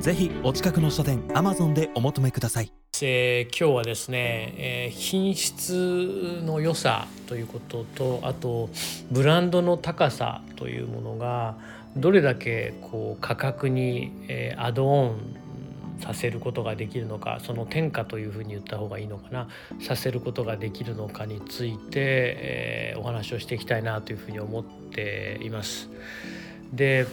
ぜひお近くの書店アマゾンでお求めください、えー、今日はですね、えー、品質の良さということとあとブランドの高さというものがどれだけこう価格に、えー、アドオンさせることができるのかその転嫁というふうに言った方がいいのかなさせることができるのかについて、えー、お話をしていきたいなというふうに思っています。で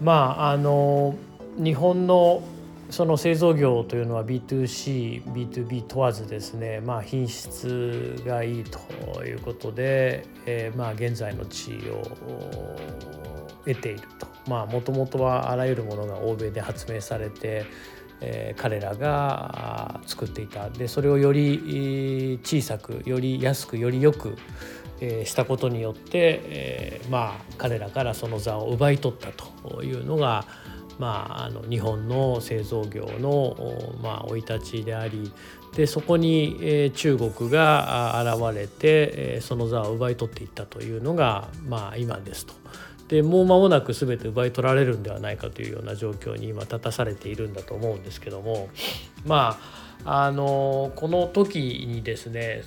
まああの日本のその製造業というのは B2CB2B 問わずですね、まあ、品質がいいということで、えー、まあ現在の地位を得ていると。もともとはあらゆるものが欧米で発明されて、えー、彼らが作っていた。でそれをより小さくより安くよりよく、えー、したことによって、えー、まあ彼らからその座を奪い取ったというのがまあ、あの日本の製造業のま生い立ちでありでそこに、え中国が現れて、えその座を奪い取っていったというのが、まあ、今ですと。でもう間もなく全て奪い取られるんではないかというような状況に今立たされているんだと思うんですけどもまああのこの時にですね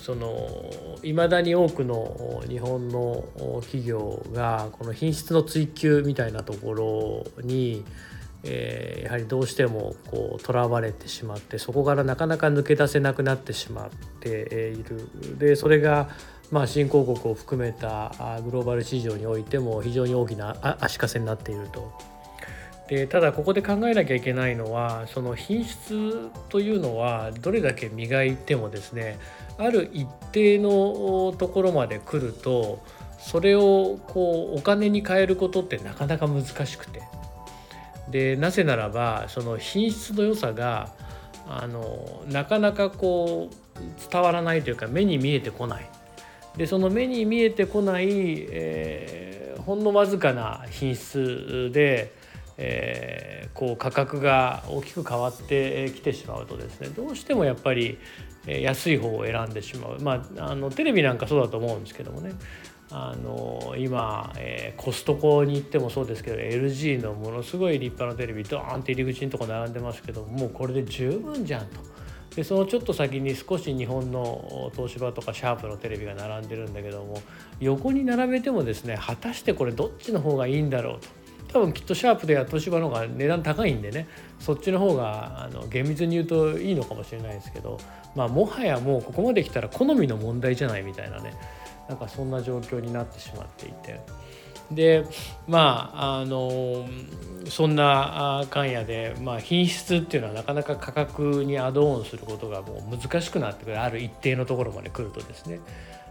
いまだに多くの日本の企業がこの品質の追求みたいなところにえー、やはりどうしてもこう囚われてしまってそこからなかなか抜け出せなくなってしまっているでそれがまあ新興国を含めたグローバル市場においても非常に大きな足かせになっていると。でただここで考えなきゃいけないのはその品質というのはどれだけ磨いてもですねある一定のところまで来るとそれをこうお金に変えることってなかなか難しくてでなぜならばその品質の良さがあのなかなかこう伝わらないというか目に見えてこない。でその目に見えてこない、えー、ほんのわずかな品質で、えー、こう価格が大きく変わってきてしまうとですねどうしてもやっぱり安い方を選んでしまう。まああのテレビなんかそうだと思うんですけどもね。あの今、えー、コストコに行ってもそうですけど LG のものすごい立派なテレビドーンって入り口のとこ並んでますけどもうこれで十分じゃんと。でそのちょっと先に少し日本の東芝とかシャープのテレビが並んでるんだけども横に並べてもですね果たしてこれどっちの方がいいんだろうと多分きっとシャープでや東芝の方が値段高いんでねそっちの方があの厳密に言うといいのかもしれないですけど、まあ、もはやもうここまで来たら好みの問題じゃないみたいなねなんかそんな状況になってしまっていて。でまああのそんな関野で、まあ、品質っていうのはなかなか価格にアドオンすることがもう難しくなってくる。ある一定のところまで来るとですね。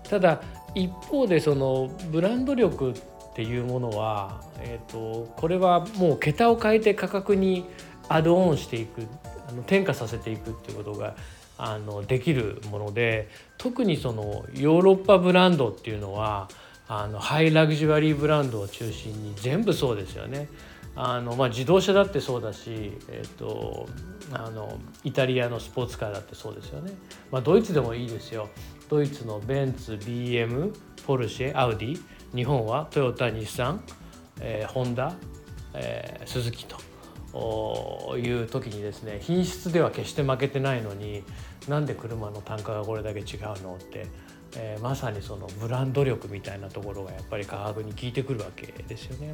ただ一方でそのブランド力っていうものは、えーと、これはもう桁を変えて価格にアドオンしていくあの転嫁させていくっていうことがあのできるもので特にそのヨーロッパブランドっていうのはあのハイラグジュアリーブランドを中心に全部そうですよね。あのまあ、自動車だってそうだし、えーと、あのイタリアのスポーツカーだってそうですよね。まあ、ドイツでもいいですよ。ドイツのベンツ BM ポルシェアウディ日本はトヨタ日産、えー、ホンダ、えー、スズキという時にですね品質では決して負けてないのになんで車の単価がこれだけ違うのって、えー、まさにそのブランド力みたいなところがやっぱり価格に効いてくるわけですよね。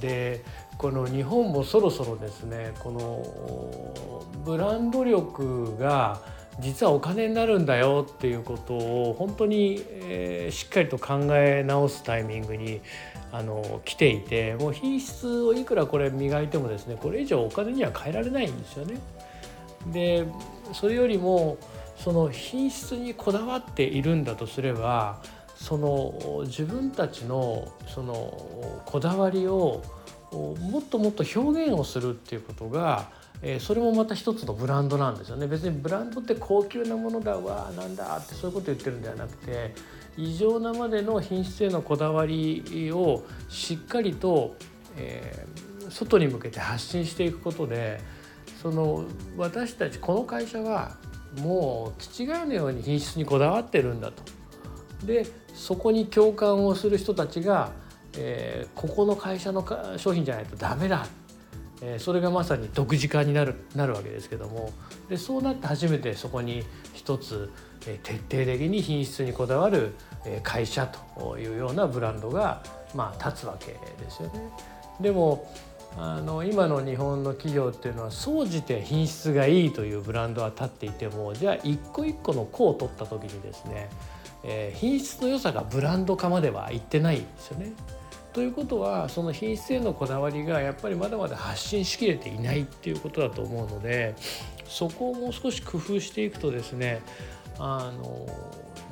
でこの日本もそろそろですねこのブランド力が実はお金になるんだよっていうことを本当に、えー、しっかりと考え直すタイミングにあの来ていてもう品質をいくらこれ磨いてもですねこれ以上お金には変えられないんですよね。でそれよりもその品質にこだわっているんだとすればその自分たちのそのこだわりをもっともっと表現をするっていうことがえそれもまた一つのブランドなんですよね別にブランドって高級なものだわなんだってそういうこと言ってるんではなくて異常なまでの品質へのこだわりをしっかりと、えー、外に向けて発信していくことでその私たちこの会社はもう土がのように品質にこだわってるんだと。でそこに共感をする人たちが、えー、ここの会社の商品じゃないとダメだえそれがまさに独自化になるなるわけですけどもでそうなって初めてそこに一つ、え徹底的に品質にこだわる会社というようなブランドが、まあ、立つわけですよね。でもあの今の日本の企業っていうのは総じて品質がいいというブランドは立っていてもじゃあ一個一個の個を取った時にですね、え、品質の良さがブランド化まではいってないんですよね。ということはその品質へのこだわりがやっぱりまだまだ発信しきれていないっていうことだと思うのでそこをもう少し工夫していくとですねあの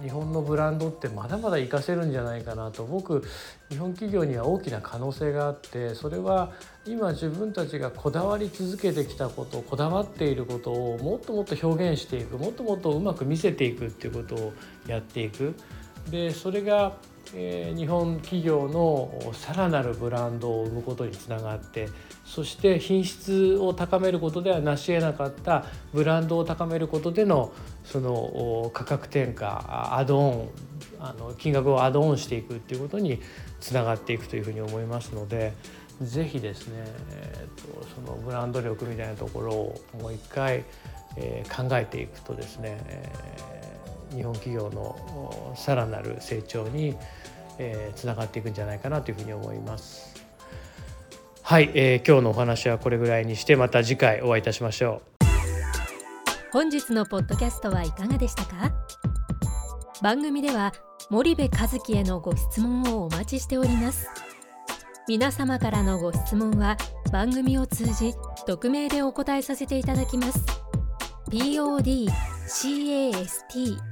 日本のブランドってまだまだ活かせるんじゃないかなと僕日本企業には大きな可能性があってそれは今自分たちがこだわり続けてきたことこだわっていることをもっともっと表現していくもっともっとうまく見せていくっていうことをやっていく。でそれがえ日本企業のさらなるブランドを生むことにつながってそして品質を高めることでは成し得なかったブランドを高めることでのその価格転嫁アドオンあの金額をアドオンしていくっていうことにつながっていくというふうに思いますので是非ですね、えーと、そのブランド力みたいなところをもう一回、えー、考えていくとですね、えー日本企業のさらなる成長にえつながっていくんじゃないかなというふうに思います。はい、えー、今日のお話はこれぐらいにしてまた次回お会いいたしましょう。本日のポッドキャストはいかがでしたか？番組では森部和樹へのご質問をお待ちしております皆様からのご質問は番組を通じ匿名でお答えさせていただきます podcast